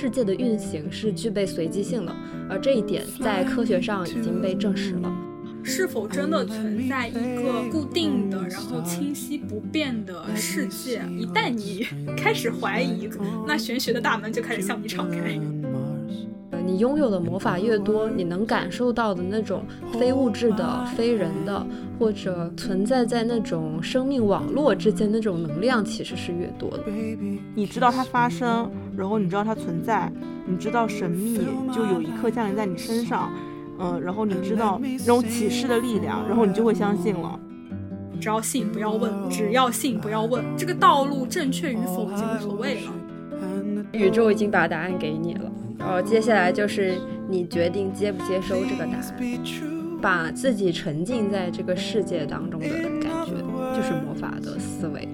世界的运行是具备随机性的，而这一点在科学上已经被证实了。是否真的存在一个固定的、然后清晰不变的世界？一旦你开始怀疑，那玄学的大门就开始向你敞开。你拥有的魔法越多，你能感受到的那种非物质的、非人的，或者存在在那种生命网络之间那种能量，其实是越多的。你知道它发生，然后你知道它存在，你知道神秘就有一刻降临在你身上，嗯，然后你知道那种启示的力量，然后你就会相信了。只要信，不要问；只要信，不要问。这个道路正确与否已经无所谓了。宇宙已经把答案给你了。然后接下来就是你决定接不接收这个答案，把自己沉浸在这个世界当中的感觉，就是魔法的思维。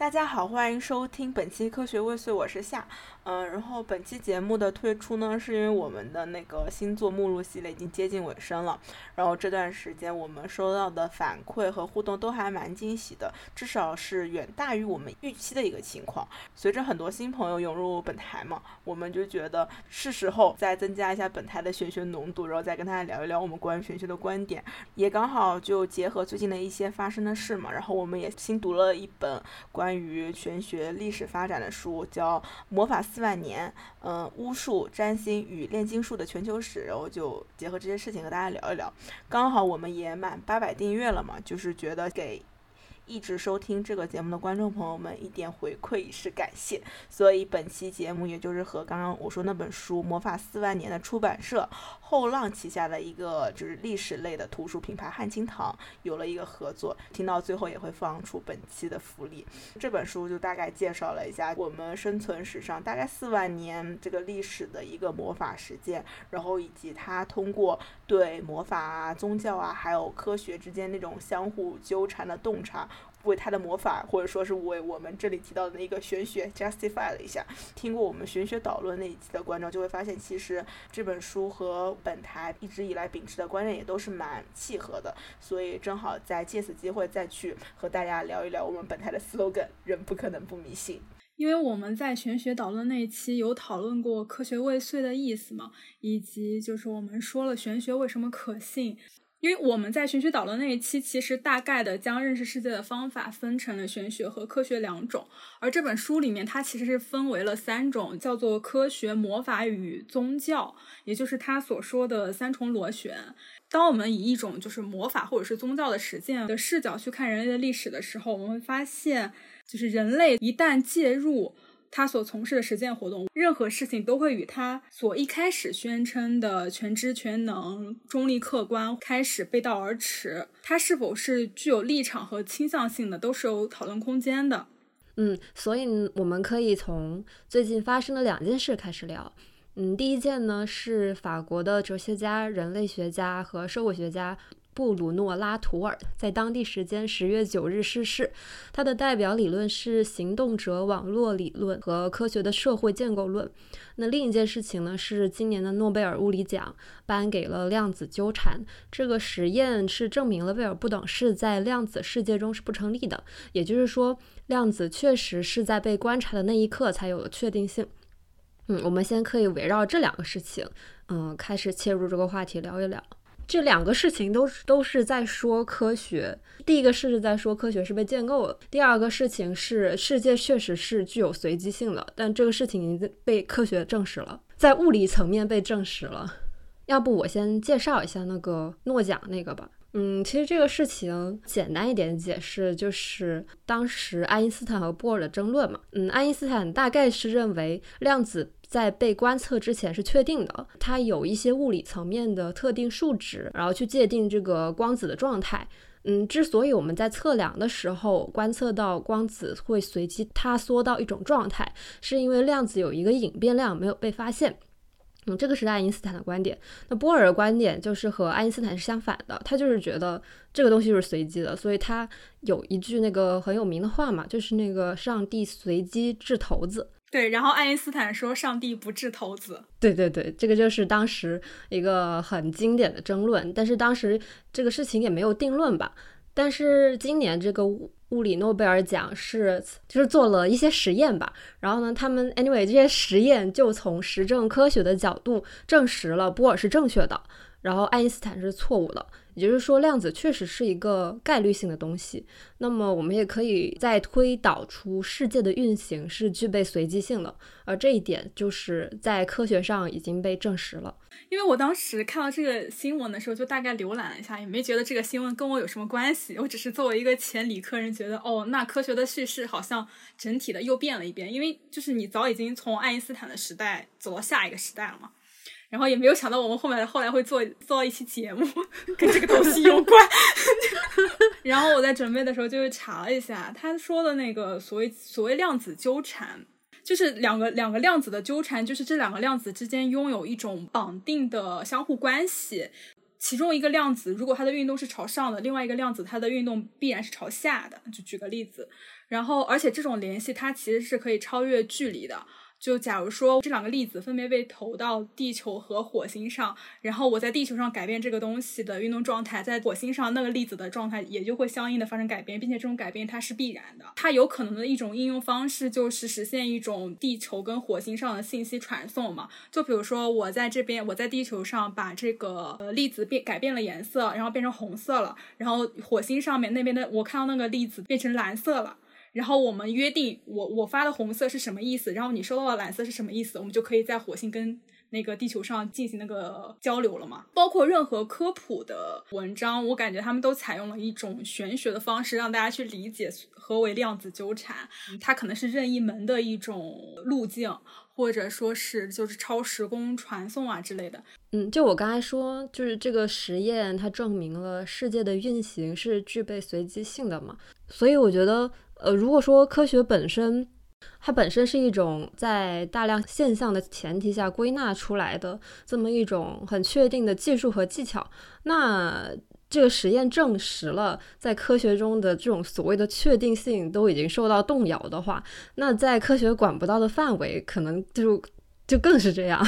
大家好，欢迎收听本期科学未遂，我是夏。嗯，然后本期节目的推出呢，是因为我们的那个星座目录系列已经接近尾声了。然后这段时间我们收到的反馈和互动都还蛮惊喜的，至少是远大于我们预期的一个情况。随着很多新朋友涌入本台嘛，我们就觉得是时候再增加一下本台的玄学浓度，然后再跟大家聊一聊我们关于玄学的观点。也刚好就结合最近的一些发生的事嘛，然后我们也新读了一本关关于玄学历史发展的书，叫《魔法》。四万年，嗯，巫术、占星与炼金术的全球史，然后就结合这些事情和大家聊一聊。刚好我们也满八百订阅了嘛，就是觉得给。一直收听这个节目的观众朋友们，一点回馈以示感谢。所以本期节目也就是和刚刚我说那本书《魔法四万年》的出版社后浪旗下的一个就是历史类的图书品牌汉清堂有了一个合作。听到最后也会放出本期的福利。这本书就大概介绍了一下我们生存史上大概四万年这个历史的一个魔法实践，然后以及它通过对魔法啊、宗教啊还有科学之间那种相互纠缠的洞察。为他的魔法，或者说是为我们这里提到的那个玄学 justify 了一下。听过我们玄学导论那一期的观众就会发现，其实这本书和本台一直以来秉持的观念也都是蛮契合的。所以正好在借此机会再去和大家聊一聊我们本台的 slogan：人不可能不迷信。因为我们在玄学导论那一期有讨论过科学未遂的意思嘛，以及就是我们说了玄学为什么可信。因为我们在玄学导论那一期，其实大概的将认识世界的方法分成了玄学和科学两种，而这本书里面它其实是分为了三种，叫做科学、魔法与宗教，也就是他所说的三重螺旋。当我们以一种就是魔法或者是宗教的实践的视角去看人类的历史的时候，我们会发现，就是人类一旦介入。他所从事的实践活动，任何事情都会与他所一开始宣称的全知全能、中立客观开始背道而驰。他是否是具有立场和倾向性的，都是有讨论空间的。嗯，所以我们可以从最近发生的两件事开始聊。嗯，第一件呢是法国的哲学家、人类学家和社会学家。布鲁诺·拉图尔在当地时间十月九日逝世。他的代表理论是行动者网络理论和科学的社会建构论。那另一件事情呢，是今年的诺贝尔物理奖颁给了量子纠缠。这个实验是证明了威尔不等式在量子世界中是不成立的，也就是说，量子确实是在被观察的那一刻才有了确定性。嗯，我们先可以围绕这两个事情，嗯，开始切入这个话题聊一聊。这两个事情都是都是在说科学。第一个是在说科学是被建构了，第二个事情是世界确实是具有随机性的，但这个事情已经被科学证实了，在物理层面被证实了。要不我先介绍一下那个诺奖那个吧。嗯，其实这个事情简单一点解释就是当时爱因斯坦和波尔的争论嘛。嗯，爱因斯坦大概是认为量子。在被观测之前是确定的，它有一些物理层面的特定数值，然后去界定这个光子的状态。嗯，之所以我们在测量的时候观测到光子会随机塌缩到一种状态，是因为量子有一个隐变量没有被发现。嗯，这个是爱因斯坦的观点。那波尔的观点就是和爱因斯坦是相反的，他就是觉得这个东西就是随机的，所以他有一句那个很有名的话嘛，就是那个上帝随机掷骰子。对，然后爱因斯坦说：“上帝不掷骰子。”对对对，这个就是当时一个很经典的争论。但是当时这个事情也没有定论吧？但是今年这个物理诺贝尔奖是就是做了一些实验吧，然后呢，他们 anyway 这些实验就从实证科学的角度证实了波尔是正确的，然后爱因斯坦是错误的。也就是说，量子确实是一个概率性的东西。那么，我们也可以再推导出世界的运行是具备随机性的，而这一点就是在科学上已经被证实了。因为我当时看到这个新闻的时候，就大概浏览了一下，也没觉得这个新闻跟我有什么关系。我只是作为一个前理科人，觉得哦，那科学的叙事好像整体的又变了一遍，因为就是你早已经从爱因斯坦的时代走到下一个时代了嘛。然后也没有想到我们后面后来会做做一期节目 跟这个东西有关。然后我在准备的时候就查了一下，他说的那个所谓所谓量子纠缠，就是两个两个量子的纠缠，就是这两个量子之间拥有一种绑定的相互关系。其中一个量子如果它的运动是朝上的，另外一个量子它的运动必然是朝下的。就举个例子，然后而且这种联系它其实是可以超越距离的。就假如说这两个粒子分别被投到地球和火星上，然后我在地球上改变这个东西的运动状态，在火星上那个粒子的状态也就会相应的发生改变，并且这种改变它是必然的。它有可能的一种应用方式就是实现一种地球跟火星上的信息传送嘛。就比如说我在这边，我在地球上把这个呃粒子变改变了颜色，然后变成红色了，然后火星上面那边的我看到那个粒子变成蓝色了。然后我们约定，我我发的红色是什么意思，然后你收到的蓝色是什么意思，我们就可以在火星跟那个地球上进行那个交流了嘛。包括任何科普的文章，我感觉他们都采用了一种玄学的方式，让大家去理解何为量子纠缠。它可能是任意门的一种路径，或者说是就是超时空传送啊之类的。嗯，就我刚才说，就是这个实验它证明了世界的运行是具备随机性的嘛，所以我觉得。呃，如果说科学本身，它本身是一种在大量现象的前提下归纳出来的这么一种很确定的技术和技巧，那这个实验证实了在科学中的这种所谓的确定性都已经受到动摇的话，那在科学管不到的范围，可能就就更是这样。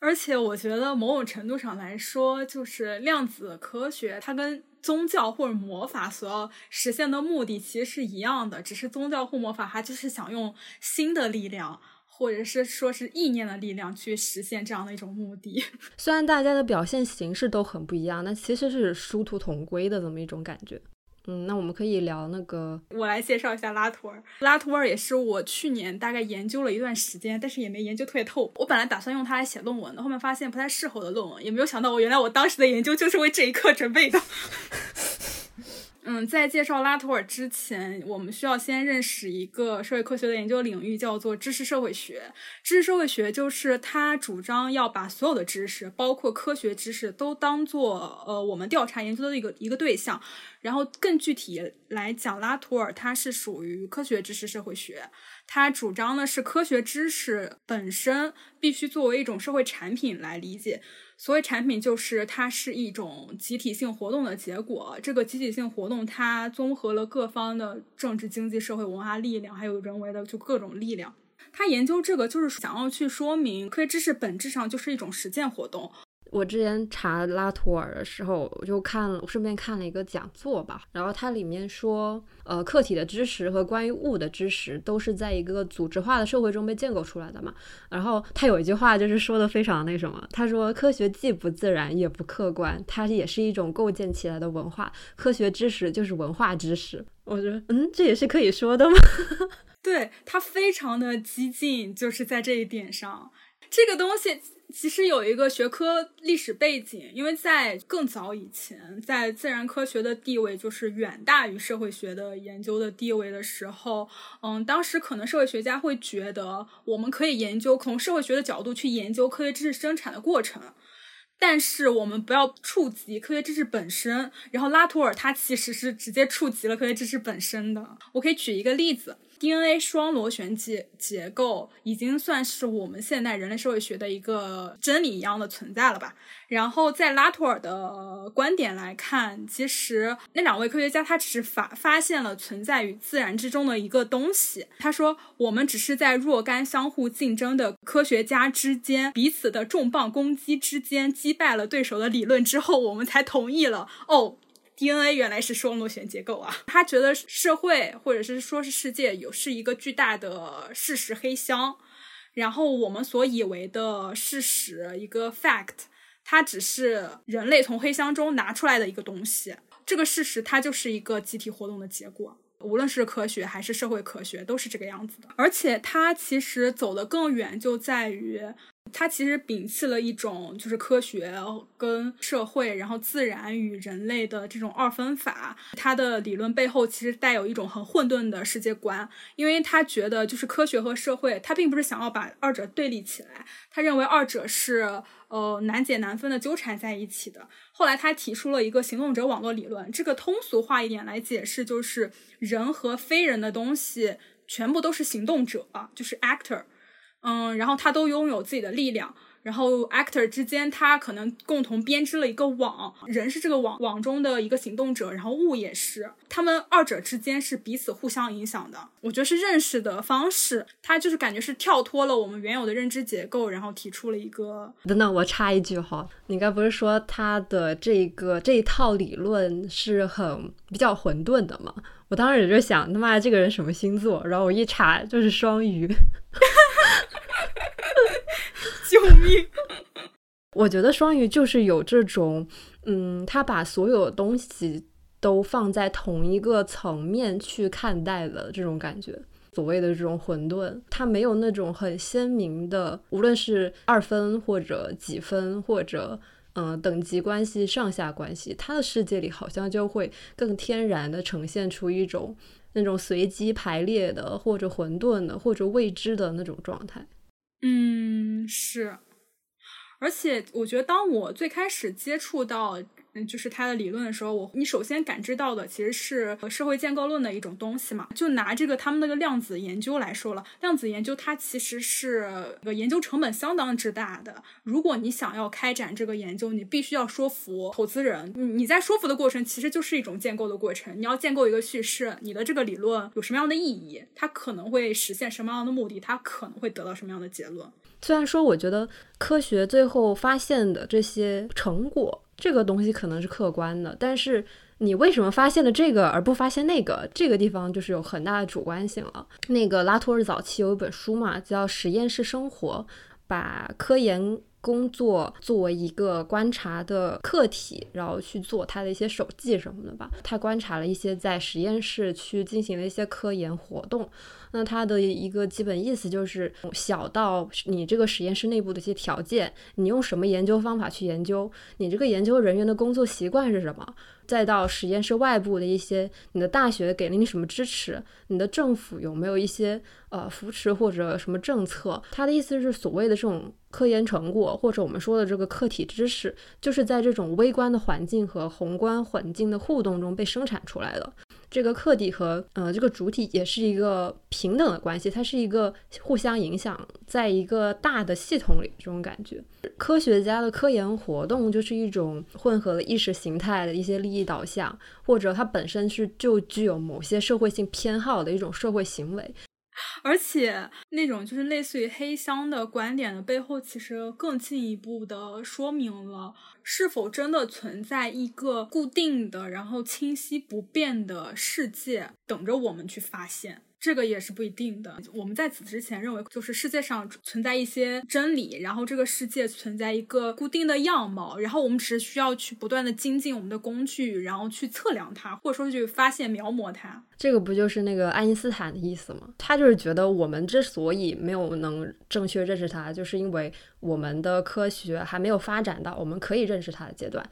而且我觉得某种程度上来说，就是量子科学它跟。宗教或者魔法所要实现的目的其实是一样的，只是宗教或魔法它就是想用新的力量，或者是说是意念的力量去实现这样的一种目的。虽然大家的表现形式都很不一样，那其实是殊途同归的这么一种感觉。嗯，那我们可以聊那个，我来介绍一下拉图尔。拉图尔也是我去年大概研究了一段时间，但是也没研究特别透。我本来打算用它来写论文的，后面发现不太适合我的论文，也没有想到我原来我当时的研究就是为这一刻准备的。嗯，在介绍拉图尔之前，我们需要先认识一个社会科学的研究领域，叫做知识社会学。知识社会学就是他主张要把所有的知识，包括科学知识，都当做呃我们调查研究的一个一个对象。然后更具体来讲，拉图尔他是属于科学知识社会学，他主张的是科学知识本身必须作为一种社会产品来理解。所谓产品，就是它是一种集体性活动的结果。这个集体性活动，它综合了各方的政治、经济、社会、文化力量，还有人为的就各种力量。他研究这个，就是想要去说明，科学知识本质上就是一种实践活动。我之前查拉图尔的时候，我就看，了，顺便看了一个讲座吧。然后它里面说，呃，客体的知识和关于物的知识都是在一个组织化的社会中被建构出来的嘛。然后他有一句话就是说的非常那什么，他说科学既不自然也不客观，它也是一种构建起来的文化。科学知识就是文化知识。我觉得，嗯，这也是可以说的吗？对他非常的激进，就是在这一点上，这个东西。其实有一个学科历史背景，因为在更早以前，在自然科学的地位就是远大于社会学的研究的地位的时候，嗯，当时可能社会学家会觉得，我们可以研究从社会学的角度去研究科学知识生产的过程，但是我们不要触及科学知识本身。然后拉图尔他其实是直接触及了科学知识本身的。我可以举一个例子。DNA 双螺旋结结构已经算是我们现代人类社会学的一个真理一样的存在了吧？然后在拉图尔的观点来看，其实那两位科学家他只是发发现了存在于自然之中的一个东西。他说，我们只是在若干相互竞争的科学家之间彼此的重磅攻击之间击败了对手的理论之后，我们才同意了哦。DNA 原来是双螺旋结构啊！他觉得社会或者是说是世界有是一个巨大的事实黑箱，然后我们所以为的事实一个 fact，它只是人类从黑箱中拿出来的一个东西。这个事实它就是一个集体活动的结果，无论是科学还是社会科学都是这个样子的。而且它其实走得更远，就在于。它其实摒弃了一种就是科学跟社会，然后自然与人类的这种二分法。它的理论背后其实带有一种很混沌的世界观，因为他觉得就是科学和社会，他并不是想要把二者对立起来，他认为二者是呃难解难分的纠缠在一起的。后来他提出了一个行动者网络理论，这个通俗化一点来解释，就是人和非人的东西全部都是行动者，就是 actor。嗯，然后他都拥有自己的力量，然后 actor 之间他可能共同编织了一个网，人是这个网网中的一个行动者，然后物也是，他们二者之间是彼此互相影响的。我觉得是认识的方式，他就是感觉是跳脱了我们原有的认知结构，然后提出了一个。等等，我插一句哈，你刚不是说他的这个这一套理论是很比较混沌的吗？我当时也就想，他妈这个人什么星座？然后我一查就是双鱼。救命！我觉得双鱼就是有这种，嗯，他把所有东西都放在同一个层面去看待的这种感觉。所谓的这种混沌，它没有那种很鲜明的，无论是二分或者几分或者嗯等级关系、上下关系，他的世界里好像就会更天然的呈现出一种那种随机排列的，或者混沌的，或者未知的那种状态。嗯，是，而且我觉得，当我最开始接触到。嗯就是他的理论的时候，我你首先感知到的其实是社会建构论的一种东西嘛。就拿这个他们那个量子研究来说了，量子研究它其实是个研究成本相当之大的。如果你想要开展这个研究，你必须要说服投资人。你你在说服的过程其实就是一种建构的过程。你要建构一个叙事，你的这个理论有什么样的意义？它可能会实现什么样的目的？它可能会得到什么样的结论？虽然说，我觉得科学最后发现的这些成果。这个东西可能是客观的，但是你为什么发现了这个而不发现那个？这个地方就是有很大的主观性了。那个拉托尔早期有一本书嘛，叫《实验室生活》，把科研工作作为一个观察的客体，然后去做他的一些手记什么的吧。他观察了一些在实验室去进行的一些科研活动。那它的一个基本意思就是，小到你这个实验室内部的一些条件，你用什么研究方法去研究，你这个研究人员的工作习惯是什么，再到实验室外部的一些，你的大学给了你什么支持，你的政府有没有一些呃扶持或者什么政策？他的意思是，所谓的这种科研成果，或者我们说的这个客体知识，就是在这种微观的环境和宏观环境的互动中被生产出来的。这个客体和呃这个主体也是一个平等的关系，它是一个互相影响，在一个大的系统里这种感觉。科学家的科研活动就是一种混合了意识形态的一些利益导向，或者它本身是就具有某些社会性偏好的一种社会行为。而且那种就是类似于黑箱的观点的背后，其实更进一步的说明了是否真的存在一个固定的、然后清晰不变的世界，等着我们去发现。这个也是不一定的。我们在此之前认为，就是世界上存在一些真理，然后这个世界存在一个固定的样貌，然后我们只是需要去不断的精进我们的工具，然后去测量它，或者说去发现、描摹它。这个不就是那个爱因斯坦的意思吗？他就是觉得我们之所以没有能正确认识它，就是因为我们的科学还没有发展到我们可以认识它的阶段。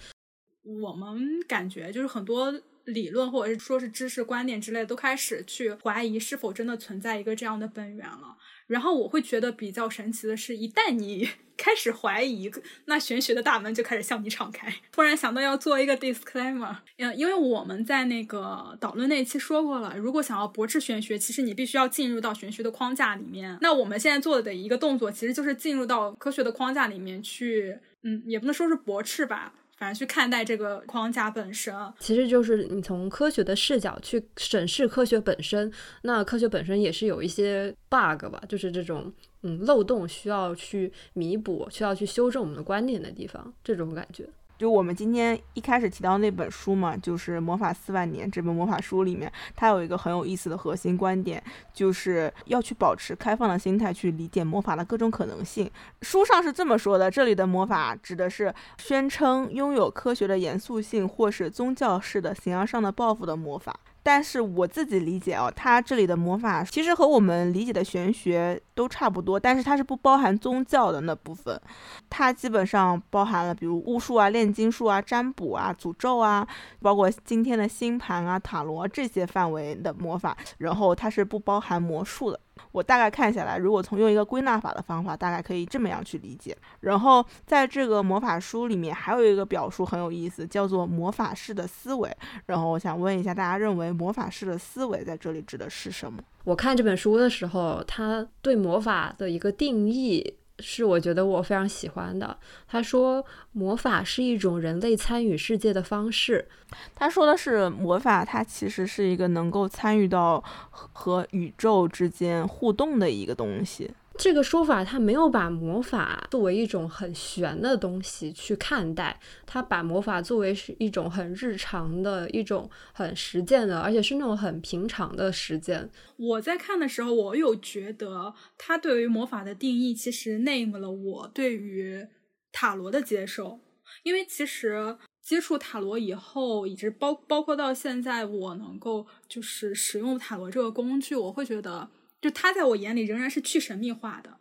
我们感觉就是很多。理论或者是说是知识观念之类的，都开始去怀疑是否真的存在一个这样的本源了。然后我会觉得比较神奇的是，一旦你 开始怀疑，那玄学的大门就开始向你敞开。突然想到要做一个 disclaimer，嗯，因为我们在那个导论那一期说过了，如果想要驳斥玄学，其实你必须要进入到玄学的框架里面。那我们现在做的一个动作，其实就是进入到科学的框架里面去，嗯，也不能说是驳斥吧。反正去看待这个框架本身，其实就是你从科学的视角去审视科学本身。那科学本身也是有一些 bug 吧，就是这种嗯漏洞需要去弥补、需要去修正我们的观点的地方，这种感觉。就我们今天一开始提到那本书嘛，就是《魔法四万年》这本魔法书里面，它有一个很有意思的核心观点，就是要去保持开放的心态去理解魔法的各种可能性。书上是这么说的：这里的魔法指的是宣称拥有科学的严肃性或是宗教式的形而上的报复的魔法。但是我自己理解哦，它这里的魔法其实和我们理解的玄学都差不多，但是它是不包含宗教的那部分，它基本上包含了比如巫术啊、炼金术啊、占卜啊、诅咒啊，包括今天的星盘啊、塔罗这些范围的魔法，然后它是不包含魔术的。我大概看下来，如果从用一个归纳法的方法，大概可以这么样去理解。然后在这个魔法书里面，还有一个表述很有意思，叫做魔法师的思维。然后我想问一下，大家认为魔法师的思维在这里指的是什么？我看这本书的时候，他对魔法的一个定义。是我觉得我非常喜欢的。他说，魔法是一种人类参与世界的方式。他说的是魔法，它其实是一个能够参与到和宇宙之间互动的一个东西。这个说法，他没有把魔法作为一种很玄的东西去看待，他把魔法作为是一种很日常的一种很实践的，而且是那种很平常的实践。我在看的时候，我有觉得他对于魔法的定义，其实 name 了我对于塔罗的接受，因为其实接触塔罗以后，一直包包括到现在，我能够就是使用塔罗这个工具，我会觉得。就它在我眼里仍然是去神秘化的，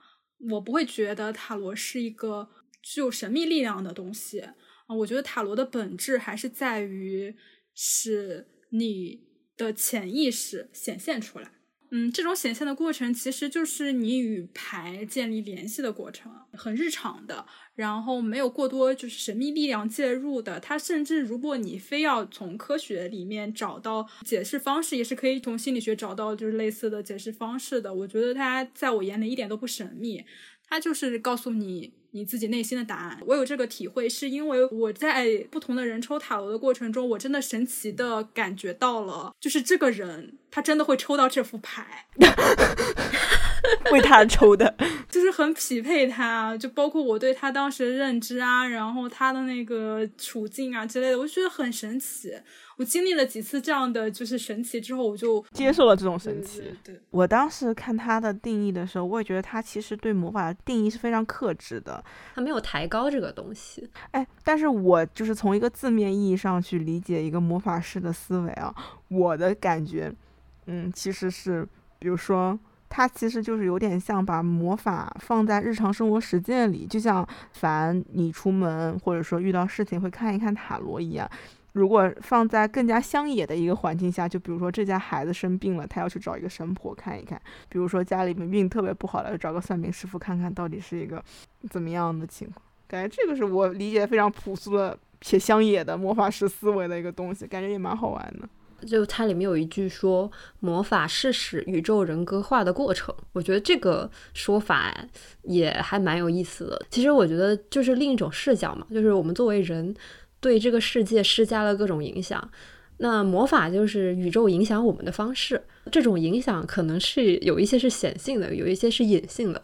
我不会觉得塔罗是一个具有神秘力量的东西啊。我觉得塔罗的本质还是在于使你的潜意识显现出来。嗯，这种显现的过程其实就是你与牌建立联系的过程，很日常的。然后没有过多就是神秘力量介入的，它甚至如果你非要从科学里面找到解释方式，也是可以从心理学找到就是类似的解释方式的。我觉得它在我眼里一点都不神秘，它就是告诉你你自己内心的答案。我有这个体会，是因为我在不同的人抽塔罗的过程中，我真的神奇的感觉到了，就是这个人他真的会抽到这副牌。为他抽的，就是很匹配他，就包括我对他当时的认知啊，然后他的那个处境啊之类的，我就觉得很神奇。我经历了几次这样的就是神奇之后，我就接受了这种神奇。对，我当时看他的定义的时候，我也觉得他其实对魔法的定义是非常克制的，他没有抬高这个东西。哎，但是我就是从一个字面意义上去理解一个魔法师的思维啊，我的感觉，嗯，其实是比如说。它其实就是有点像把魔法放在日常生活实践里，就像凡你出门或者说遇到事情会看一看塔罗一样。如果放在更加乡野的一个环境下，就比如说这家孩子生病了，他要去找一个神婆看一看；比如说家里面病特别不好了，找个算命师傅看看到底是一个怎么样的情况。感觉这个是我理解非常朴素的且乡野的魔法师思维的一个东西，感觉也蛮好玩的。就它里面有一句说，魔法是使宇宙人格化的过程。我觉得这个说法也还蛮有意思的。其实我觉得就是另一种视角嘛，就是我们作为人对这个世界施加了各种影响。那魔法就是宇宙影响我们的方式。这种影响可能是有一些是显性的，有一些是隐性的。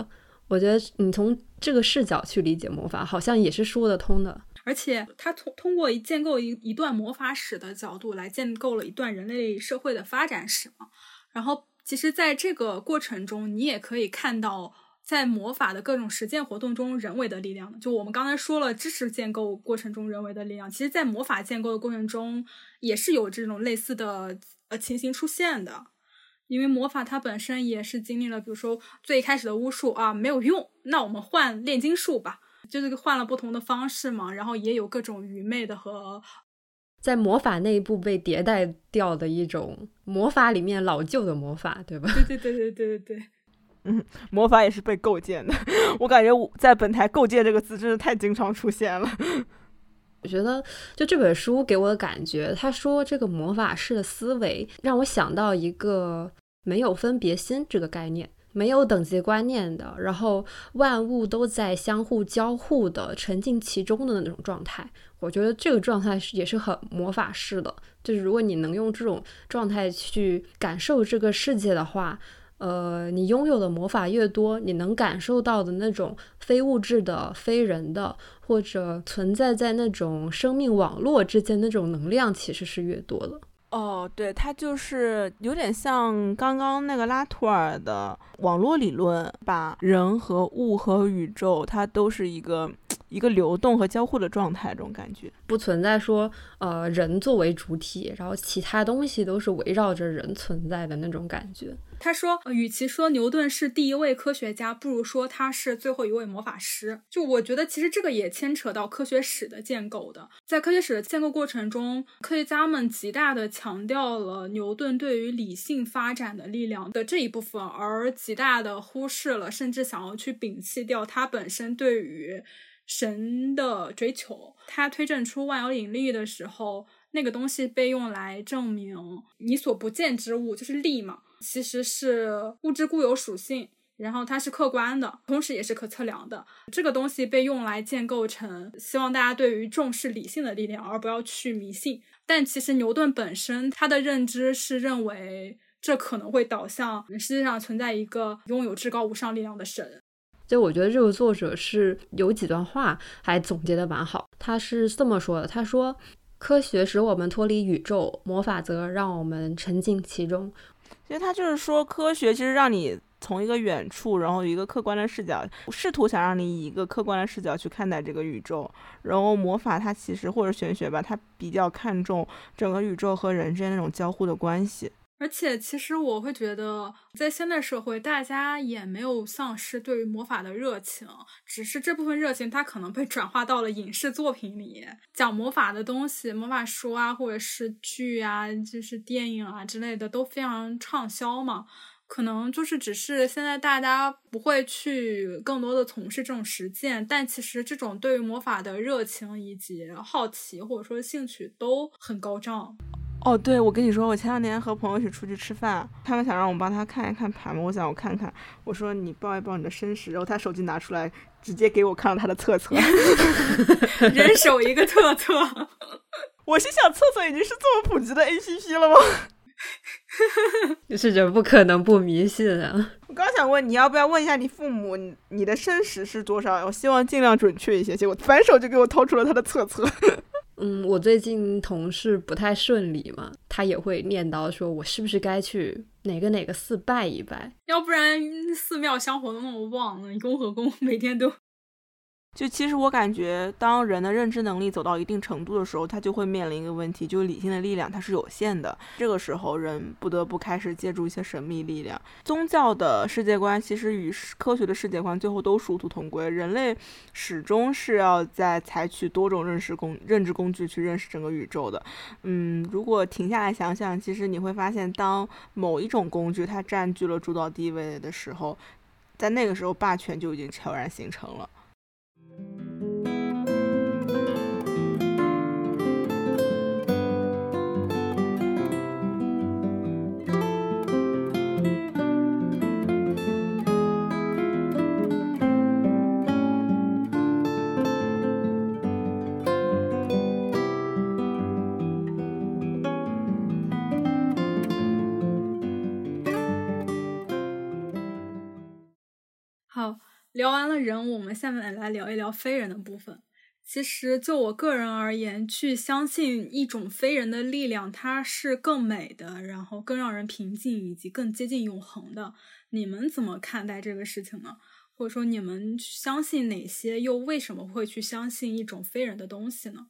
我觉得你从这个视角去理解魔法，好像也是说得通的。而且，他通通过一建构一一段魔法史的角度来建构了一段人类社会的发展史嘛。然后，其实，在这个过程中，你也可以看到，在魔法的各种实践活动中，人为的力量。就我们刚才说了，知识建构过程中人为的力量，其实，在魔法建构的过程中，也是有这种类似的呃情形出现的。因为魔法它本身也是经历了，比如说最开始的巫术啊没有用，那我们换炼金术吧。就是换了不同的方式嘛，然后也有各种愚昧的和在魔法内部被迭代掉的一种魔法里面老旧的魔法，对吧？对对对对对对对，嗯，魔法也是被构建的。我感觉我在本台“构建”这个字真是太经常出现了。我觉得就这本书给我的感觉，他说这个魔法师的思维让我想到一个没有分别心这个概念。没有等级观念的，然后万物都在相互交互的沉浸其中的那种状态，我觉得这个状态是也是很魔法式的。就是如果你能用这种状态去感受这个世界的话，呃，你拥有的魔法越多，你能感受到的那种非物质的、非人的，或者存在在那种生命网络之间那种能量，其实是越多的。哦，对，他就是有点像刚刚那个拉图尔的网络理论，把人和物和宇宙，它都是一个一个流动和交互的状态，这种感觉不存在说，呃，人作为主体，然后其他东西都是围绕着人存在的那种感觉。他说，与其说牛顿是第一位科学家，不如说他是最后一位魔法师。就我觉得，其实这个也牵扯到科学史的建构的。在科学史的建构过程中，科学家们极大的强调了牛顿对于理性发展的力量的这一部分，而极大的忽视了，甚至想要去摒弃掉他本身对于神的追求。他推证出万有引力的时候，那个东西被用来证明你所不见之物就是力嘛。其实是物质固有属性，然后它是客观的，同时也是可测量的。这个东西被用来建构成，希望大家对于重视理性的力量，而不要去迷信。但其实牛顿本身他的认知是认为，这可能会导向世界上存在一个拥有至高无上力量的神。就我觉得这个作者是有几段话还总结的蛮好。他是这么说的：他说，科学使我们脱离宇宙，魔法则让我们沉浸其中。其实他就是说，科学其实让你从一个远处，然后一个客观的视角，试图想让你以一个客观的视角去看待这个宇宙。然后魔法它其实或者玄学吧，它比较看重整个宇宙和人之间那种交互的关系。而且，其实我会觉得，在现代社会，大家也没有丧失对于魔法的热情，只是这部分热情它可能被转化到了影视作品里，讲魔法的东西，魔法书啊，或者是剧啊，就是电影啊之类的，都非常畅销嘛。可能就是只是现在大家不会去更多的从事这种实践，但其实这种对于魔法的热情以及好奇或者说兴趣都很高涨。哦，对，我跟你说，我前两天和朋友一起出去吃饭，他们想让我帮他看一看盘嘛，我想我看看，我说你报一报你的身世，然后他手机拿出来，直接给我看了他的测测，人手一个测测，我心想测测已经是这么普及的 A P P 了吗？是人不可能不迷信啊！我刚想问你要不要问一下你父母，你你的身世是多少？我希望尽量准确一些，结果反手就给我掏出了他的册册。嗯，我最近同事不太顺利嘛，他也会念叨说，我是不是该去哪个哪个寺拜一拜？要不然寺庙香火都那么旺，你公和公每天都。就其实我感觉，当人的认知能力走到一定程度的时候，他就会面临一个问题，就是理性的力量它是有限的。这个时候，人不得不开始借助一些神秘力量。宗教的世界观其实与科学的世界观最后都殊途同归。人类始终是要在采取多种认识工认知工具去认识整个宇宙的。嗯，如果停下来想想，其实你会发现，当某一种工具它占据了主导地位的时候，在那个时候，霸权就已经悄然形成了。thank you 聊完了人，我们下面来聊一聊非人的部分。其实就我个人而言，去相信一种非人的力量，它是更美的，然后更让人平静，以及更接近永恒的。你们怎么看待这个事情呢？或者说，你们相信哪些？又为什么会去相信一种非人的东西呢？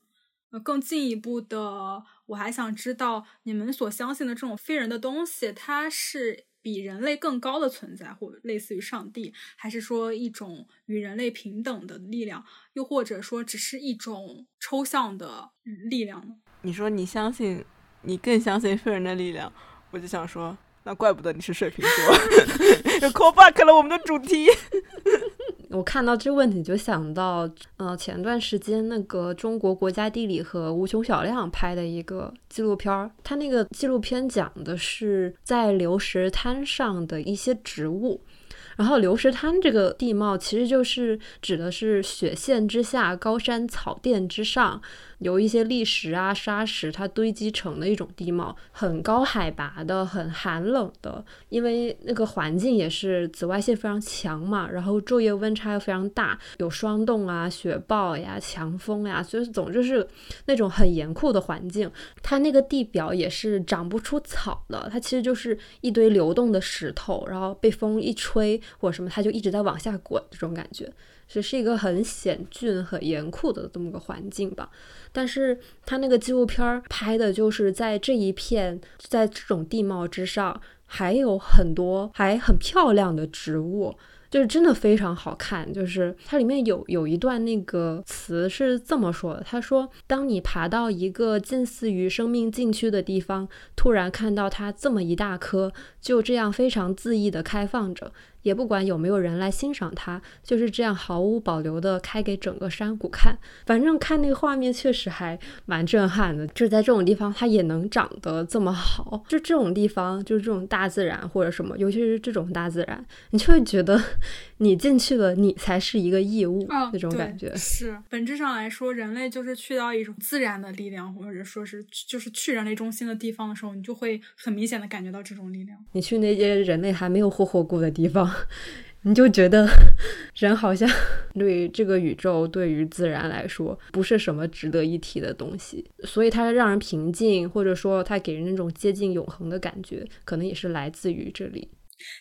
呃，更进一步的，我还想知道你们所相信的这种非人的东西，它是。比人类更高的存在，或类似于上帝，还是说一种与人类平等的力量，又或者说只是一种抽象的力量呢？你说你相信，你更相信非人的力量，我就想说，那怪不得你是水瓶座，又 call back 了我们的主题。我看到这个问题就想到，呃，前段时间那个中国国家地理和吴琼小亮拍的一个纪录片儿，他那个纪录片讲的是在流石滩上的一些植物，然后流石滩这个地貌其实就是指的是雪线之下，高山草甸之上。由一些砾石啊、沙石它堆积成的一种地貌，很高海拔的，很寒冷的，因为那个环境也是紫外线非常强嘛，然后昼夜温差又非常大，有霜冻啊、雪暴呀、强风呀，所以总之是那种很严酷的环境。它那个地表也是长不出草的，它其实就是一堆流动的石头，然后被风一吹或者什么，它就一直在往下滚，这种感觉。只是一个很险峻、很严酷的这么个环境吧，但是他那个纪录片拍的就是在这一片，在这种地貌之上，还有很多还很漂亮的植物。就是真的非常好看，就是它里面有有一段那个词是这么说的，他说：“当你爬到一个近似于生命禁区的地方，突然看到它这么一大棵，就这样非常恣意的开放着，也不管有没有人来欣赏它，就是这样毫无保留的开给整个山谷看。反正看那个画面确实还蛮震撼的，就是在这种地方它也能长得这么好，就这种地方就是这种大自然或者什么，尤其是这种大自然，你就会觉得。你进去了，你才是一个异物，那种感觉是本质上来说，人类就是去到一种自然的力量，或者说是就是去人类中心的地方的时候，你就会很明显的感觉到这种力量。你去那些人类还没有霍霍过的地方，你就觉得 人好像对这个宇宙、对于自然来说不是什么值得一提的东西，所以它让人平静，或者说它给人那种接近永恒的感觉，可能也是来自于这里。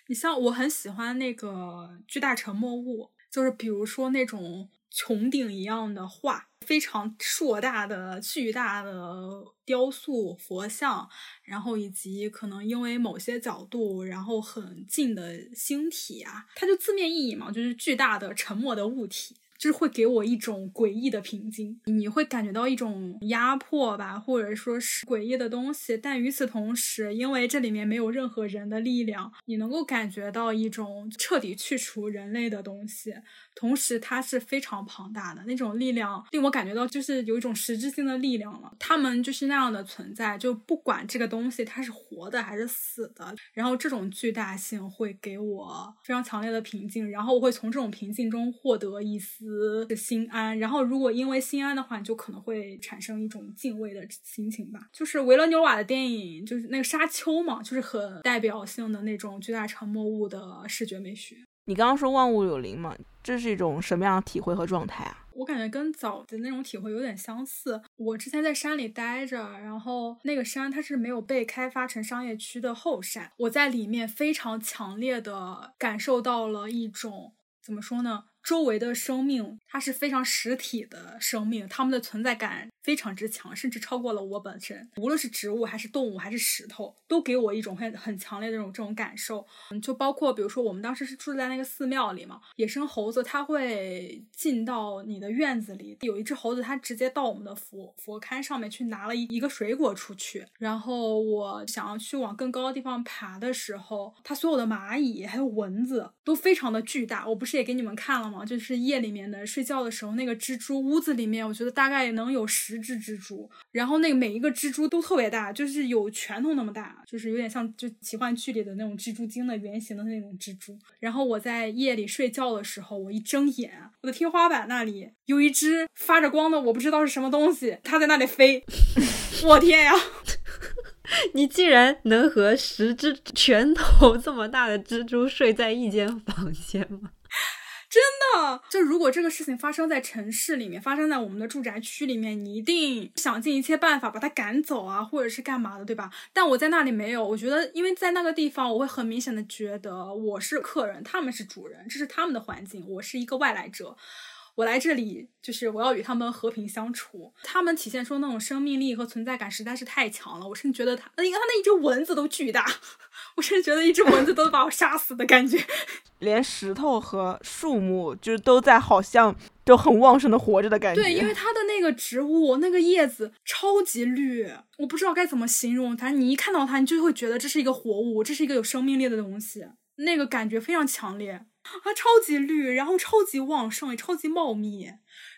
你像我很喜欢那个巨大沉默物，就是比如说那种穹顶一样的画，非常硕大的、巨大的雕塑佛像，然后以及可能因为某些角度，然后很近的星体啊，它就字面意义嘛，就是巨大的沉默的物体。就是会给我一种诡异的平静，你会感觉到一种压迫吧，或者说是诡异的东西。但与此同时，因为这里面没有任何人的力量，你能够感觉到一种彻底去除人类的东西。同时，它是非常庞大的那种力量，令我感觉到就是有一种实质性的力量了。他们就是那样的存在，就不管这个东西它是活的还是死的，然后这种巨大性会给我非常强烈的平静，然后我会从这种平静中获得一丝心安。然后，如果因为心安的话，你就可能会产生一种敬畏的心情吧。就是维伦纽瓦的电影，就是那个沙丘嘛，就是很代表性的那种巨大沉默物的视觉美学。你刚刚说万物有灵嘛？这是一种什么样的体会和状态啊？我感觉跟早的那种体会有点相似。我之前在山里待着，然后那个山它是没有被开发成商业区的后山，我在里面非常强烈的感受到了一种怎么说呢？周围的生命，它是非常实体的生命，它们的存在感非常之强，甚至超过了我本身。无论是植物还是动物还是石头，都给我一种很很强烈的这种这种感受。嗯，就包括比如说我们当时是住在那个寺庙里嘛，野生猴子它会进到你的院子里，有一只猴子它直接到我们的佛佛龛上面去拿了一一个水果出去。然后我想要去往更高的地方爬的时候，它所有的蚂蚁还有蚊子都非常的巨大。我不是也给你们看了就是夜里面的睡觉的时候，那个蜘蛛屋子里面，我觉得大概能有十只蜘蛛。然后那个每一个蜘蛛都特别大，就是有拳头那么大，就是有点像就奇幻剧里的那种蜘蛛精的原型的那种蜘蛛。然后我在夜里睡觉的时候，我一睁眼，我的天花板那里有一只发着光的，我不知道是什么东西，它在那里飞。我天呀！你竟然能和十只拳头这么大的蜘蛛睡在一间房间吗？真的，就如果这个事情发生在城市里面，发生在我们的住宅区里面，你一定想尽一切办法把它赶走啊，或者是干嘛的，对吧？但我在那里没有，我觉得，因为在那个地方，我会很明显的觉得我是客人，他们是主人，这是他们的环境，我是一个外来者。我来这里就是我要与他们和平相处，他们体现出那种生命力和存在感实在是太强了。我甚至觉得他，你看他那一只蚊子都巨大，我甚至觉得一只蚊子都能把我杀死的感觉。连石头和树木就是都在好像都很旺盛的活着的感觉。对，因为它的那个植物那个叶子超级绿，我不知道该怎么形容。反正你一看到它，你就会觉得这是一个活物，这是一个有生命力的东西，那个感觉非常强烈。它超级绿，然后超级旺盛，也超级茂密，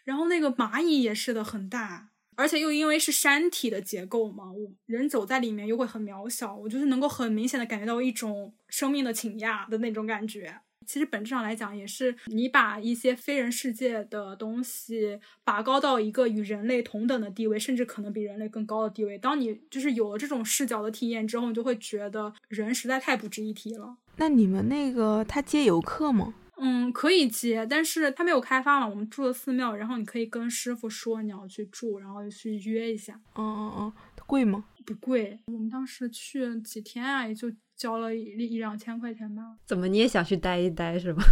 然后那个蚂蚁也是的很大，而且又因为是山体的结构嘛，我人走在里面又会很渺小，我就是能够很明显的感觉到一种生命的倾轧的那种感觉。其实本质上来讲，也是你把一些非人世界的东西拔高到一个与人类同等的地位，甚至可能比人类更高的地位。当你就是有了这种视角的体验之后，你就会觉得人实在太不值一提了。那你们那个他接游客吗？嗯，可以接，但是他没有开发嘛。我们住的寺庙，然后你可以跟师傅说你要去住，然后去约一下。嗯嗯嗯，贵吗？不贵，我们当时去几天啊，也就交了一一两千块钱吧。怎么你也想去待一待是吧？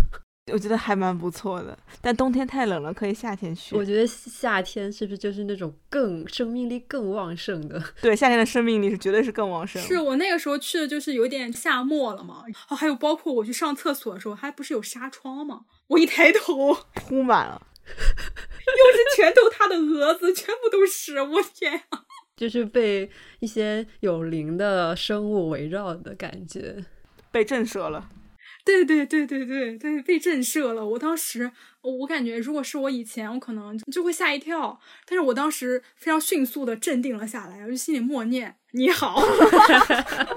我觉得还蛮不错的，但冬天太冷了，可以夏天去。我觉得夏天是不是就是那种更生命力更旺盛的？对，夏天的生命力是绝对是更旺盛。是我那个时候去的，就是有点夏末了嘛。哦，还有包括我去上厕所的时候，还不是有纱窗吗？我一抬头，铺满了，又是全都他的蛾子，全部都是，我天呀！就是被一些有灵的生物围绕的感觉，被震慑了。对对对对对对，被震慑了。我当时，我感觉如果是我以前，我可能就会吓一跳。但是我当时非常迅速的镇定了下来，我就心里默念：“你好。”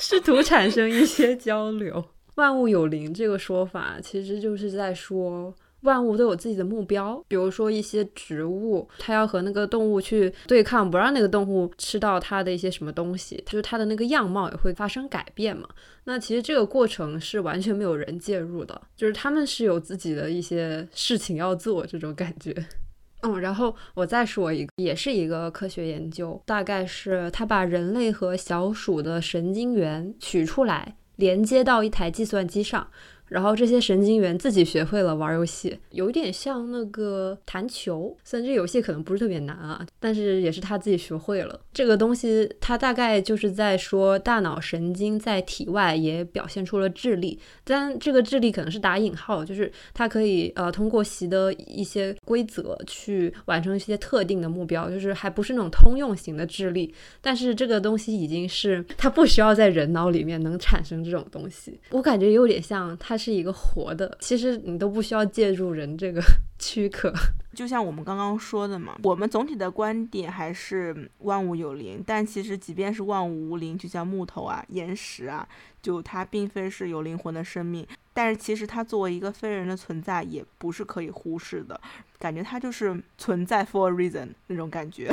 试图产生一些交流。万物有灵这个说法，其实就是在说。万物都有自己的目标，比如说一些植物，它要和那个动物去对抗，不让那个动物吃到它的一些什么东西，就是它的那个样貌也会发生改变嘛。那其实这个过程是完全没有人介入的，就是他们是有自己的一些事情要做，这种感觉。嗯，然后我再说一个，也是一个科学研究，大概是他把人类和小鼠的神经元取出来，连接到一台计算机上。然后这些神经元自己学会了玩游戏，有点像那个弹球。虽然这游戏可能不是特别难啊，但是也是他自己学会了这个东西。它大概就是在说，大脑神经在体外也表现出了智力，但这个智力可能是打引号，就是它可以呃通过习得一些规则去完成一些特定的目标，就是还不是那种通用型的智力。但是这个东西已经是它不需要在人脑里面能产生这种东西，我感觉有点像它。它是一个活的，其实你都不需要借助人这个 躯壳。就像我们刚刚说的嘛，我们总体的观点还是万物有灵，但其实即便是万物无灵，就像木头啊、岩石啊，就它并非是有灵魂的生命，但是其实它作为一个非人的存在，也不是可以忽视的。感觉它就是存在 for a reason 那种感觉。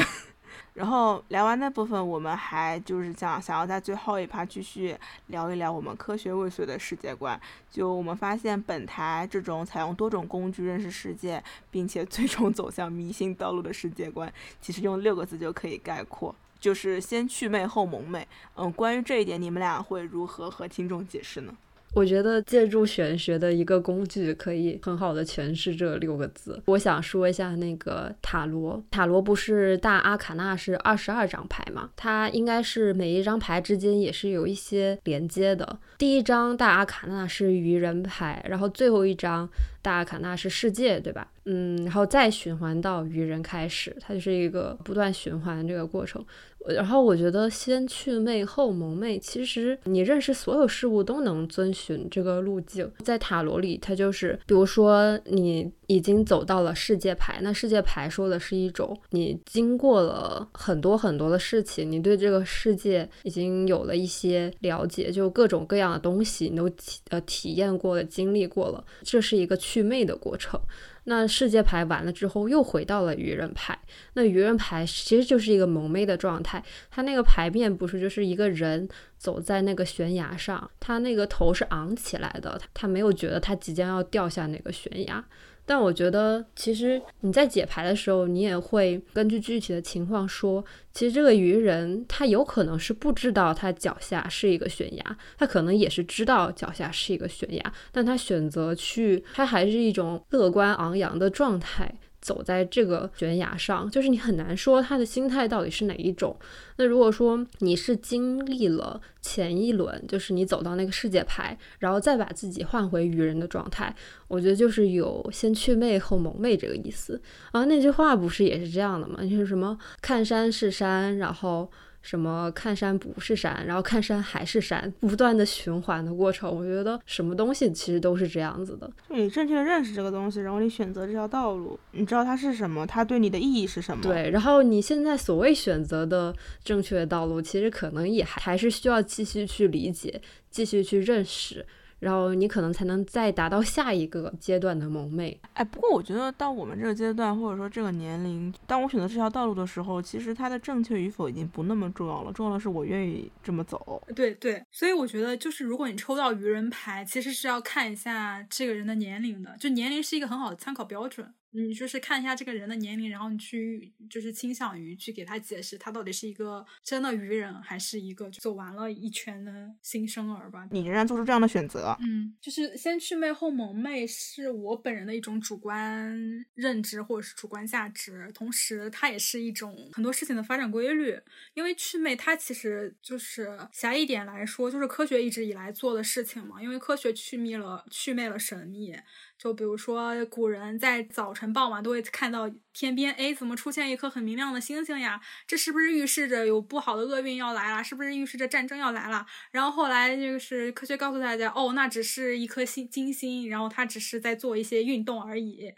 然后聊完那部分，我们还就是想想要在最后一趴继续聊一聊我们科学未遂的世界观。就我们发现本台这种采用多种工具认识世界，并且最终走向迷信道路的世界观，其实用六个字就可以概括，就是先祛魅后蒙昧。嗯，关于这一点，你们俩会如何和听众解释呢？我觉得借助玄学的一个工具，可以很好的诠释这六个字。我想说一下那个塔罗，塔罗不是大阿卡那是二十二张牌嘛？它应该是每一张牌之间也是有一些连接的。第一张大阿卡那是愚人牌，然后最后一张大阿卡纳是世界，对吧？嗯，然后再循环到愚人开始，它就是一个不断循环这个过程。然后我觉得先祛魅后蒙昧，其实你认识所有事物都能遵循这个路径。在塔罗里，它就是，比如说你已经走到了世界牌，那世界牌说的是一种你经过了很多很多的事情，你对这个世界已经有了一些了解，就各种各样的东西你都体呃体验过了、经历过了，这是一个祛魅的过程。那世界牌完了之后，又回到了愚人牌。那愚人牌其实就是一个蒙昧的状态，它那个牌面不是就是一个人走在那个悬崖上，他那个头是昂起来的，他没有觉得他即将要掉下那个悬崖。但我觉得，其实你在解牌的时候，你也会根据具体的情况说，其实这个愚人他有可能是不知道他脚下是一个悬崖，他可能也是知道脚下是一个悬崖，但他选择去，他还是一种乐观昂扬的状态。走在这个悬崖上，就是你很难说他的心态到底是哪一种。那如果说你是经历了前一轮，就是你走到那个世界牌，然后再把自己换回愚人的状态，我觉得就是有先去魅后蒙昧这个意思。啊，那句话不是也是这样的吗？就是什么看山是山，然后。什么看山不是山，然后看山还是山，不断的循环的过程。我觉得什么东西其实都是这样子的。你正确的认识这个东西，然后你选择这条道路，你知道它是什么，它对你的意义是什么。对，然后你现在所谓选择的正确的道路，其实可能也还还是需要继续去理解，继续去认识。然后你可能才能再达到下一个阶段的萌妹。哎，不过我觉得到我们这个阶段，或者说这个年龄，当我选择这条道路的时候，其实它的正确与否已经不那么重要了，重要的是我愿意这么走。对对，所以我觉得就是如果你抽到愚人牌，其实是要看一下这个人的年龄的，就年龄是一个很好的参考标准。你就是看一下这个人的年龄，然后你去就是倾向于去给他解释，他到底是一个真的愚人，还是一个走完了一圈的新生儿吧。你仍然做出这样的选择，嗯，就是先祛魅后蒙昧，是我本人的一种主观认知或者是主观价值，同时它也是一种很多事情的发展规律。因为祛魅它其实就是狭义点来说，就是科学一直以来做的事情嘛。因为科学祛魅了，祛魅了神秘。就比如说，古人在早晨傍晚都会看到天边，哎，怎么出现一颗很明亮的星星呀？这是不是预示着有不好的厄运要来了？是不是预示着战争要来了？然后后来就是科学告诉大家，哦，那只是一颗星金星，然后它只是在做一些运动而已。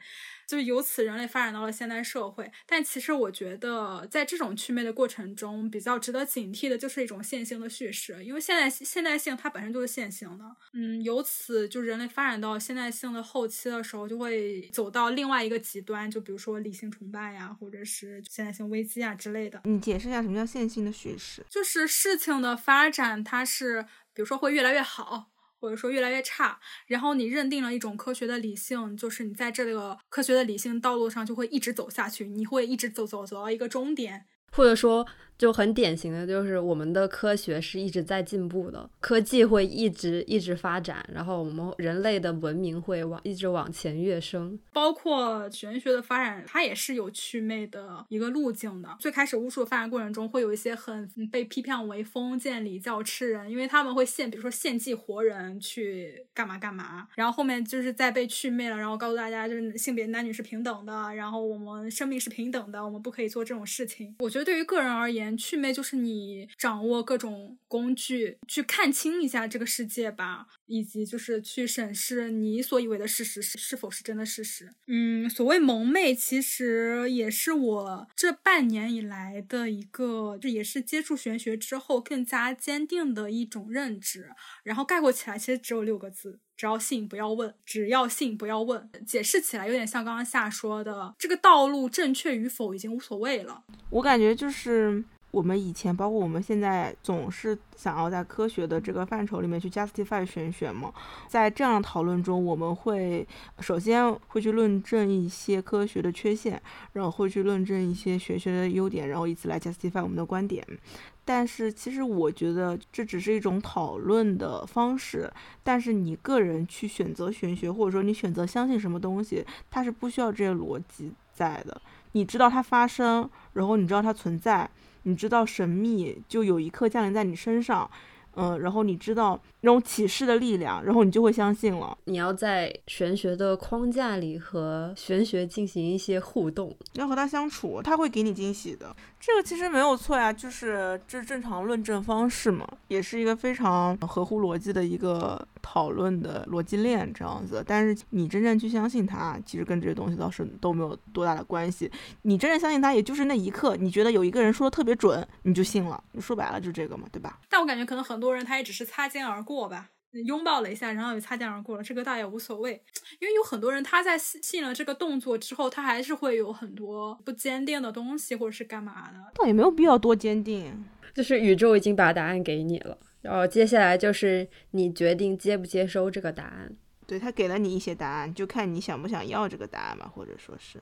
就由此，人类发展到了现代社会。但其实，我觉得在这种祛魅的过程中，比较值得警惕的就是一种线性的叙事，因为现代现代性它本身就是线性的。嗯，由此，就人类发展到现代性的后期的时候，就会走到另外一个极端，就比如说理性崇拜呀，或者是现代性危机啊之类的。你解释一下什么叫线性的叙事？就是事情的发展，它是比如说会越来越好。或者说越来越差，然后你认定了一种科学的理性，就是你在这个科学的理性道路上就会一直走下去，你会一直走走走到一个终点，或者说。就很典型的就是我们的科学是一直在进步的，科技会一直一直发展，然后我们人类的文明会往一直往前跃升。包括玄学的发展，它也是有祛魅的一个路径的。最开始巫术发展过程中，会有一些很被批判为封建礼教吃人，因为他们会献，比如说献祭活人去干嘛干嘛。然后后面就是在被祛魅了，然后告诉大家就是性别男女是平等的，然后我们生命是平等的，我们不可以做这种事情。我觉得对于个人而言。祛魅就是你掌握各种工具，去看清一下这个世界吧，以及就是去审视你所以为的事实是是否是真的事实。嗯，所谓蒙昧，其实也是我这半年以来的一个，这也是接触玄学之后更加坚定的一种认知。然后概括起来，其实只有六个字。只要信不要问，只要信不要问。解释起来有点像刚刚夏说的，这个道路正确与否已经无所谓了。我感觉就是我们以前，包括我们现在，总是想要在科学的这个范畴里面去 justify 玄学嘛。在这样的讨论中，我们会首先会去论证一些科学的缺陷，然后会去论证一些玄学的优点，然后以此来 justify 我们的观点。但是其实我觉得这只是一种讨论的方式，但是你个人去选择玄学，或者说你选择相信什么东西，它是不需要这些逻辑在的。你知道它发生，然后你知道它存在，你知道神秘就有一刻降临在你身上。嗯，然后你知道那种启示的力量，然后你就会相信了。你要在玄学的框架里和玄学进行一些互动，要和他相处，他会给你惊喜的。这个其实没有错呀，就是这正常论证方式嘛，也是一个非常合乎逻辑的一个讨论的逻辑链这样子。但是你真正去相信它，其实跟这些东西倒是都没有多大的关系。你真正相信它，也就是那一刻，你觉得有一个人说的特别准，你就信了。说白了就这个嘛，对吧？但我感觉可能很多人他也只是擦肩而过吧。拥抱了一下，然后也擦肩而过了，这个倒也无所谓，因为有很多人他在信了这个动作之后，他还是会有很多不坚定的东西，或者是干嘛的，倒也没有必要多坚定，就是宇宙已经把答案给你了，然后接下来就是你决定接不接收这个答案，对他给了你一些答案，就看你想不想要这个答案嘛，或者说是，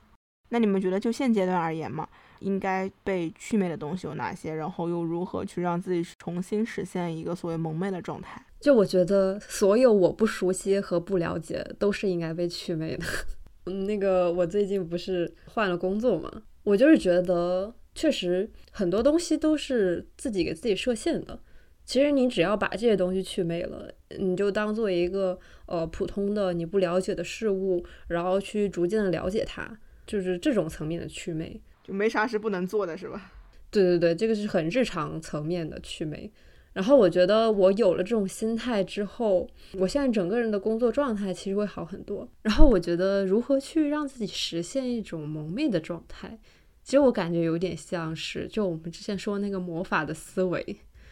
那你们觉得就现阶段而言嘛，应该被祛魅的东西有哪些，然后又如何去让自己重新实现一个所谓萌妹的状态？就我觉得，所有我不熟悉和不了解都是应该被祛魅的。嗯，那个我最近不是换了工作嘛，我就是觉得确实很多东西都是自己给自己设限的。其实你只要把这些东西祛魅了，你就当做一个呃普通的你不了解的事物，然后去逐渐的了解它，就是这种层面的祛魅，就没啥是不能做的是吧？对对对，这个是很日常层面的祛魅。然后我觉得我有了这种心态之后，我现在整个人的工作状态其实会好很多。然后我觉得如何去让自己实现一种蒙昧的状态，其实我感觉有点像是就我们之前说那个魔法的思维，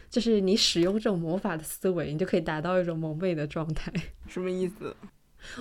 就是你使用这种魔法的思维，你就可以达到一种蒙昧的状态。什么意思？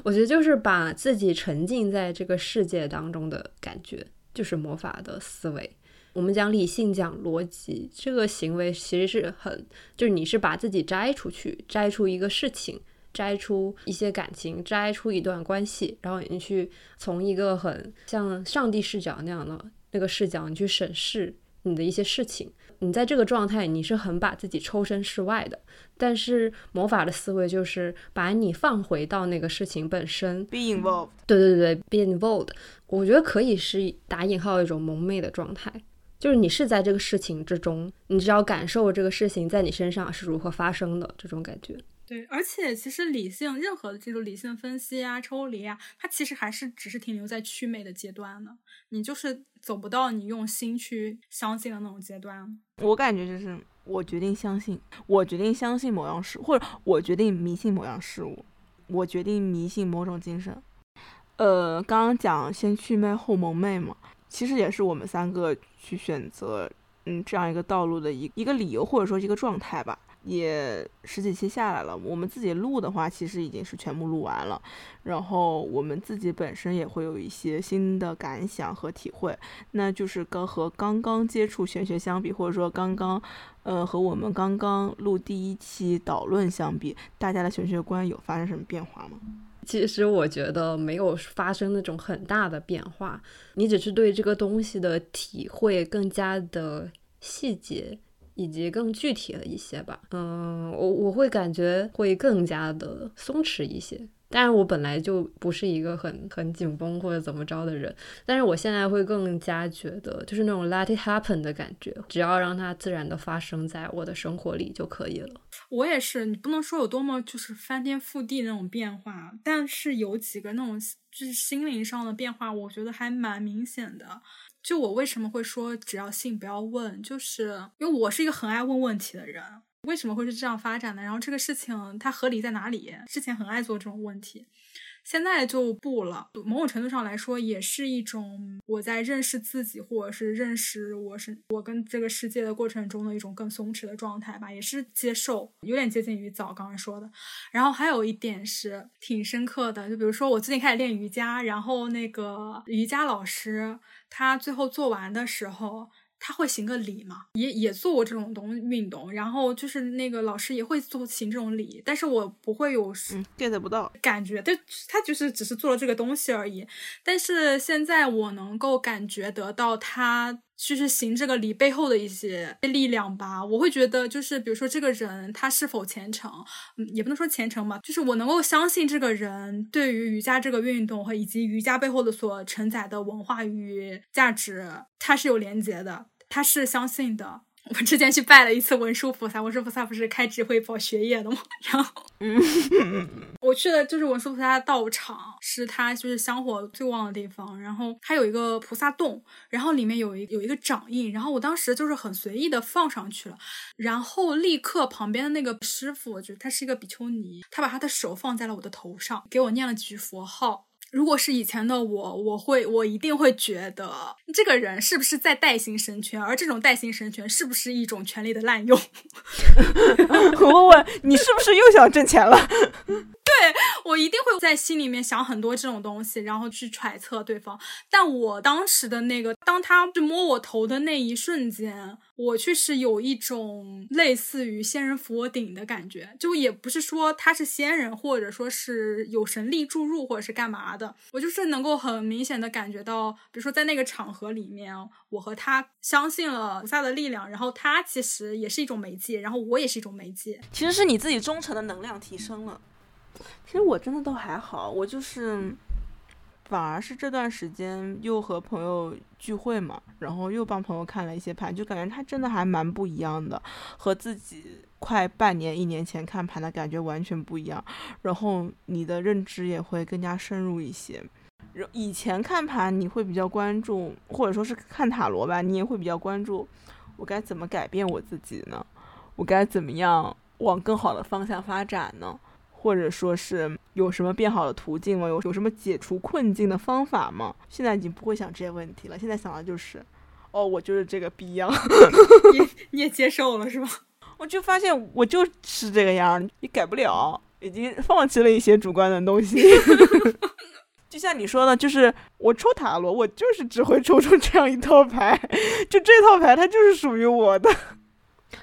我觉得就是把自己沉浸在这个世界当中的感觉，就是魔法的思维。我们讲理性，讲逻辑，这个行为其实是很，就是你是把自己摘出去，摘出一个事情，摘出一些感情，摘出一段关系，然后你去从一个很像上帝视角那样的那个视角，你去审视你的一些事情。你在这个状态，你是很把自己抽身事外的。但是魔法的思维就是把你放回到那个事情本身，be involved。对对对，be involved。我觉得可以是打引号一种蒙昧的状态，就是你是在这个事情之中，你只要感受这个事情在你身上是如何发生的这种感觉。对，而且其实理性任何的这种理性分析啊、抽离啊，它其实还是只是停留在祛魅的阶段呢。你就是走不到你用心去相信的那种阶段。我感觉就是我决定相信，我决定相信某样事，或者我决定迷信某样事物，我决定迷信某种精神。呃，刚刚讲先祛魅后蒙昧嘛，其实也是我们三个去选择嗯这样一个道路的一一个理由，或者说一个状态吧。也十几期下来了，我们自己录的话，其实已经是全部录完了。然后我们自己本身也会有一些新的感想和体会，那就是跟和刚刚接触玄学相比，或者说刚刚，呃，和我们刚刚录第一期导论相比，大家的玄学观有发生什么变化吗？其实我觉得没有发生那种很大的变化，你只是对这个东西的体会更加的细节。以及更具体的一些吧，嗯，我我会感觉会更加的松弛一些。但是我本来就不是一个很很紧绷或者怎么着的人，但是我现在会更加觉得，就是那种 let it happen 的感觉，只要让它自然的发生在我的生活里就可以了。我也是，你不能说有多么就是翻天覆地那种变化，但是有几个那种就是心灵上的变化，我觉得还蛮明显的。就我为什么会说只要信不要问，就是因为我是一个很爱问问题的人。为什么会是这样发展的？然后这个事情它合理在哪里？之前很爱做这种问题。现在就不了，某种程度上来说，也是一种我在认识自己，或者是认识我是我跟这个世界的过程中的一种更松弛的状态吧，也是接受，有点接近于早刚才说的。然后还有一点是挺深刻的，就比如说我最近开始练瑜伽，然后那个瑜伽老师他最后做完的时候。他会行个礼嘛，也也做过这种东运动，然后就是那个老师也会做行这种礼，但是我不会有 get 不到感觉，但他就是只是做了这个东西而已。但是现在我能够感觉得到他就是行这个礼背后的一些力量吧。我会觉得就是比如说这个人他是否虔诚，嗯，也不能说虔诚吧，就是我能够相信这个人对于瑜伽这个运动和以及瑜伽背后的所承载的文化与价值，它是有连接的。他是相信的。我之前去拜了一次文殊菩萨，文殊菩萨不是开智慧保学业的吗？然后，我去的就是文殊菩萨的道场，是他就是香火最旺的地方。然后他有一个菩萨洞，然后里面有一有一个掌印。然后我当时就是很随意的放上去了，然后立刻旁边的那个师傅，就他是一个比丘尼，他把他的手放在了我的头上，给我念了几句佛号。如果是以前的我，我会，我一定会觉得这个人是不是在带薪神权，而这种带薪神权是不是一种权力的滥用？我问问你，是不是又想挣钱了？对我一定会在心里面想很多这种东西，然后去揣测对方。但我当时的那个，当他去摸我头的那一瞬间，我却是有一种类似于仙人扶我顶的感觉。就也不是说他是仙人，或者说是有神力注入，或者是干嘛的。我就是能够很明显的感觉到，比如说在那个场合里面，我和他相信了菩萨的力量，然后他其实也是一种媒介，然后我也是一种媒介。其实是你自己忠诚的能量提升了。其实我真的都还好，我就是反而是这段时间又和朋友聚会嘛，然后又帮朋友看了一些盘，就感觉他真的还蛮不一样的，和自己快半年、一年前看盘的感觉完全不一样。然后你的认知也会更加深入一些。以前看盘你会比较关注，或者说是看塔罗吧，你也会比较关注我该怎么改变我自己呢？我该怎么样往更好的方向发展呢？或者说是有什么变好的途径吗？有有什么解除困境的方法吗？现在已经不会想这些问题了。现在想的就是，哦，我就是这个逼样，你你也接受了是吧？我就发现我就是这个样，你改不了，已经放弃了一些主观的东西。就像你说的，就是我抽塔罗，我就是只会抽出这样一套牌，就这套牌它就是属于我的。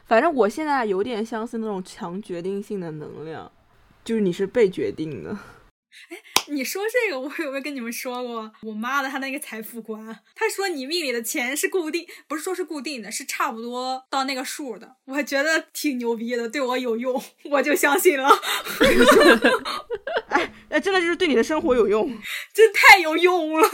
反正我现在有点像是那种强决定性的能量，就是你是被决定的。哎，你说这个，我有没有跟你们说过？我妈的，她那个财富观，她说你命里的钱是固定，不是说是固定的，是差不多到那个数的。我觉得挺牛逼的，对我有用，我就相信了。哎，那真的就是对你的生活有用，这太有用了，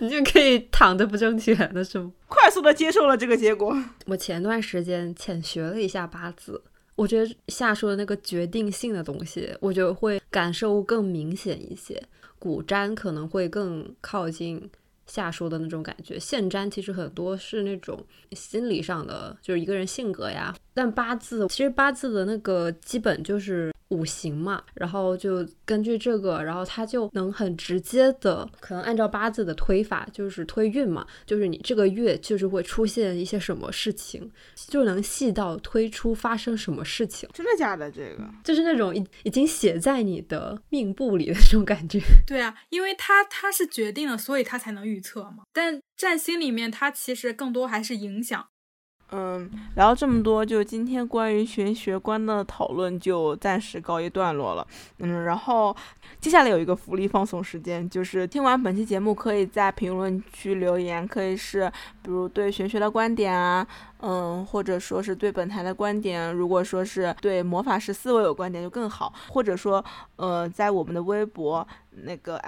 你就可以躺着不挣钱了，是吗？快速的接受了这个结果。我前段时间浅学了一下八字。我觉得夏说的那个决定性的东西，我觉得会感受更明显一些。古占可能会更靠近夏说的那种感觉，现占其实很多是那种心理上的，就是一个人性格呀。但八字其实八字的那个基本就是。五行嘛，然后就根据这个，然后他就能很直接的，可能按照八字的推法，就是推运嘛，就是你这个月就是会出现一些什么事情，就能细到推出发生什么事情。真的假的？这个就是那种已已经写在你的命簿里的那种感觉。对啊，因为他他是决定了，所以他才能预测嘛。但占星里面，它其实更多还是影响。嗯，聊这么多，就今天关于玄学观的讨论就暂时告一段落了。嗯，然后接下来有一个福利放松时间，就是听完本期节目，可以在评论区留言，可以是比如对玄学的观点啊。嗯，或者说是对本台的观点，如果说是对魔法师思维有观点就更好，或者说，呃，在我们的微博那个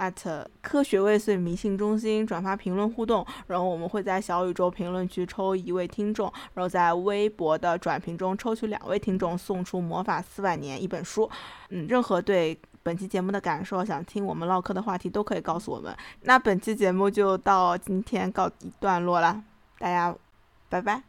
科学未遂迷信中心转发评论互动，然后我们会在小宇宙评论区抽一位听众，然后在微博的转评中抽取两位听众，送出《魔法四百年》一本书。嗯，任何对本期节目的感受，想听我们唠嗑的话题都可以告诉我们。那本期节目就到今天告一段落了，大家拜拜。